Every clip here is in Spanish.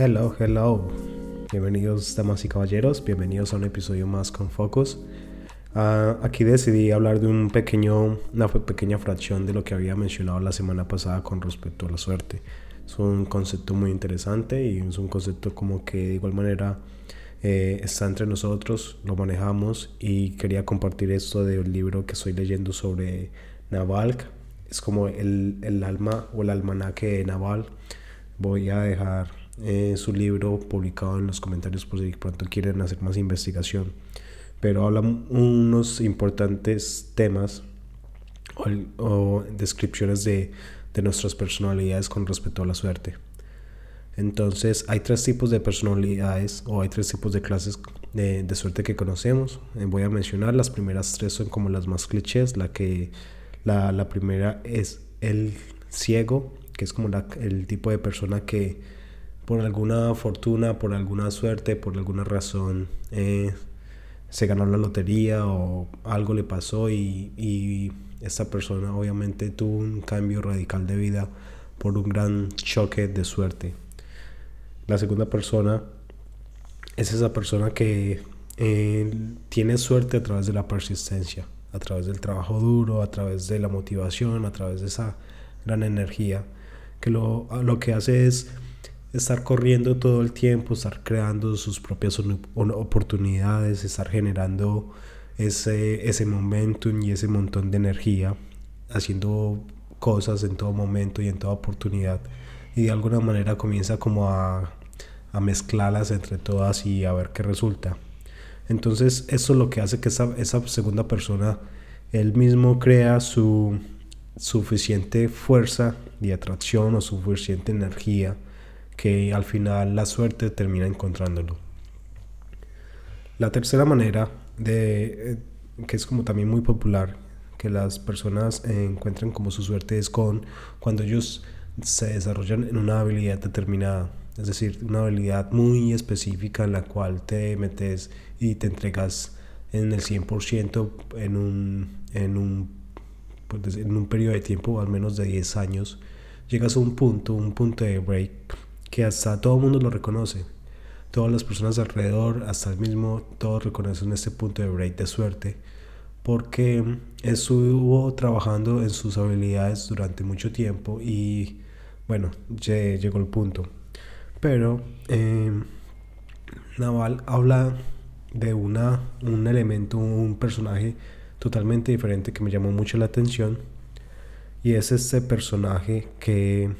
Hello, hello. Bienvenidos, damas y caballeros. Bienvenidos a un episodio más con Focus. Ah, aquí decidí hablar de un pequeño, una pequeña fracción de lo que había mencionado la semana pasada con respecto a la suerte. Es un concepto muy interesante y es un concepto como que de igual manera eh, está entre nosotros, lo manejamos y quería compartir esto del libro que estoy leyendo sobre Naval. Es como el, el alma o el almanaque de Naval. Voy a dejar eh, su libro publicado en los comentarios por si pronto quieren hacer más investigación. Pero habla unos importantes temas o, descripciones de, de nuestras personalidades con respecto a la suerte. Entonces hay tres tipos de personalidades o hay tres tipos de clases de, de, suerte que conocemos. Eh, voy a mencionar las primeras tres son como las más clichés. La que la, la primera es el ciego, que es como la, el tipo de persona que por alguna fortuna, por alguna suerte, por alguna razón, eh, se ganó la lotería o algo le pasó y, y esta persona obviamente tuvo un cambio radical de vida por un gran choque de suerte. La segunda persona es esa persona que eh, tiene suerte a través de la persistencia, a través del trabajo duro, a través de la motivación, a través de esa gran energía, que lo, lo que hace es estar corriendo todo el tiempo, estar creando sus propias oportunidades, estar generando ese, ese momentum y ese montón de energía, haciendo cosas en todo momento y en toda oportunidad. Y de alguna manera comienza como a, mezclarlas entre todas y a ver qué resulta. Entonces eso es lo que hace que esa, esa segunda persona, él mismo crea su suficiente fuerza y atracción o suficiente energía que al final la suerte termina encontrándolo. La tercera manera de eh, que es como también muy popular que las personas encuentran como su suerte es con cuando ellos se desarrollan en una habilidad determinada, es decir, una habilidad muy específica en la cual te metes y te entregas en el 100% en un, en un, pues, en un periodo de tiempo al menos de 10 años, llegas a un punto, un punto de break que hasta todo el mundo lo reconoce. Todas las personas alrededor, hasta el mismo, todos reconocen este punto de break de suerte porque estuvo trabajando en sus habilidades durante mucho tiempo y bueno, llegó el punto. Pero eh, Naval habla de una, un elemento, un personaje totalmente diferente que me llamó mucho la atención y es este personaje que,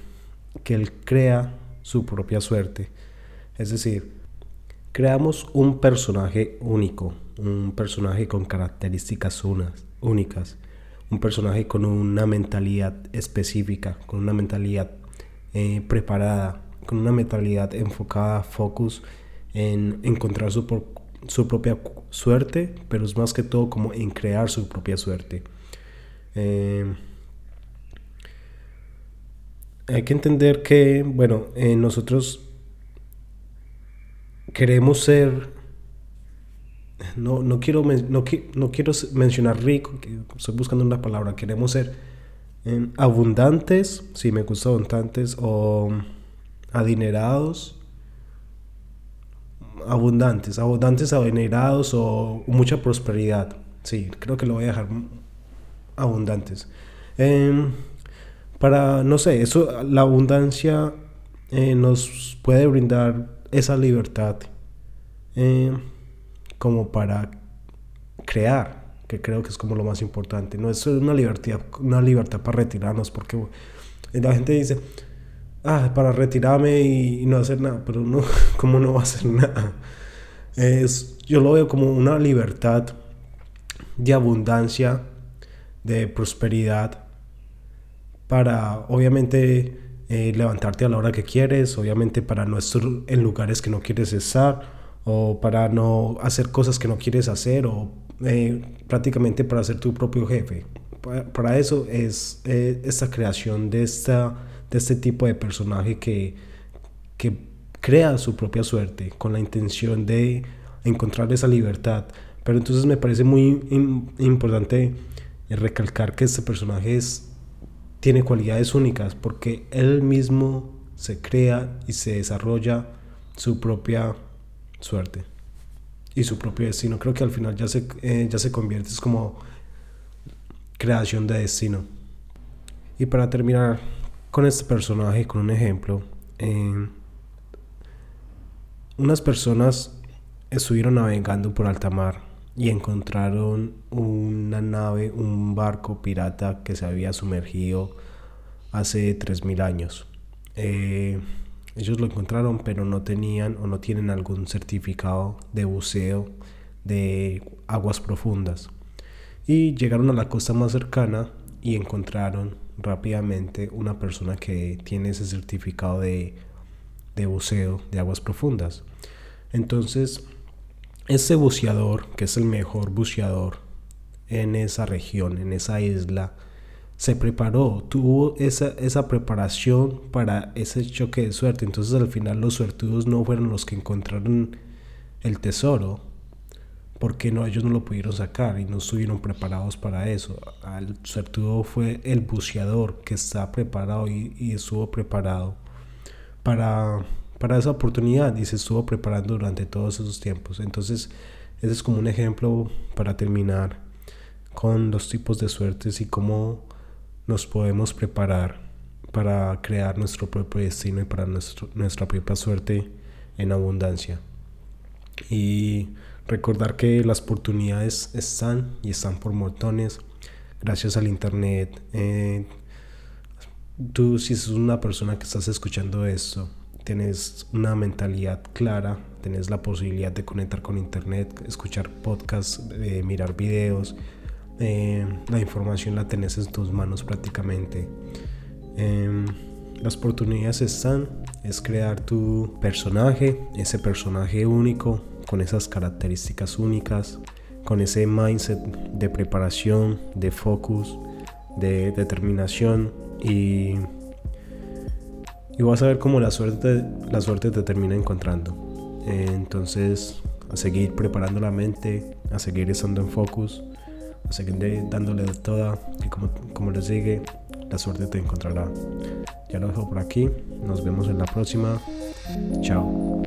que él crea su propia suerte. Es decir, creamos un personaje único, un personaje con características únicas, un personaje con una mentalidad específica, con una mentalidad eh, preparada, con una mentalidad enfocada, focus en encontrar su, su, propia suerte, pero es más que todo como en crear su propia suerte. Eh, hay que entender que, bueno, eh, nosotros queremos ser, no, no, quiero, no, no quiero mencionar rico, estoy buscando una palabra, queremos ser eh, abundantes, si me gusta abundantes, o adinerados, abundantes, abundantes, adinerados o mucha prosperidad. Sí, creo que lo voy a dejar abundantes. Eh, para, no sé, eso, la abundancia eh, nos puede brindar esa libertad eh, como para crear, que creo que es como lo más importante. No es una libertad, una libertad para retirarnos, porque la gente dice, ah, para retirarme y, no hacer nada, pero no, ¿cómo no va a hacer nada? Es, yo lo veo como una libertad de abundancia, de prosperidad, para obviamente eh, levantarte a la hora que quieres, obviamente para no estar en lugares que no quieres estar o para no hacer cosas que no quieres hacer o eh, prácticamente para ser tu propio jefe. Para, eso es eh, esta creación de, esta, de este tipo de personaje que, que crea su propia suerte con la intención de encontrar esa libertad. Pero entonces me parece muy importante recalcar que este personaje es tiene cualidades únicas porque él mismo se crea y se desarrolla su propia suerte y su propio destino. Creo que al final ya se, eh, ya se convierte es como creación de destino. Y para terminar con este personaje, con un ejemplo, eh, unas personas estuvieron navegando por alta mar y encontraron una nave, un barco pirata que se había sumergido hace 3.000 años. Eh, ellos lo encontraron, pero no tenían o no tienen algún certificado de buceo de aguas profundas. Y llegaron a la costa más cercana y encontraron rápidamente una persona que tiene ese certificado de, de buceo de aguas profundas. Entonces, ese buceador, que es el mejor buceador en esa región, en esa isla, se preparó, tuvo esa, esa preparación para ese choque de suerte. Entonces al final los suertudos no fueron los que encontraron el tesoro, porque no, ellos no lo pudieron sacar y no estuvieron preparados para eso. El suertudo fue el buceador que está preparado y, y estuvo preparado para, para esa oportunidad y se estuvo preparando durante todos esos tiempos. Entonces ese es como un ejemplo para terminar con los tipos de suertes y cómo nos podemos preparar para crear nuestro propio destino y para nuestra propia suerte en abundancia. Y recordar que las oportunidades están y están por montones gracias al internet. Eh, tú si sos una persona que estás escuchando esto, tienes una mentalidad clara, tienes la posibilidad de conectar con internet, escuchar podcasts, eh, mirar videos, eh, la información la tenés en tus manos prácticamente. Em, las oportunidades están, es crear tu personaje, ese personaje único, con esas características únicas, con ese mindset de preparación, de focus, de determinación y, y vas a ver cómo la suerte, la suerte te termina encontrando. entonces, a seguir preparando la mente, a seguir estando en focus seguiré dándole de toda y como, como les dije, la suerte te encontrará. Ya lo dejo por aquí, nos vemos en la próxima. Chao.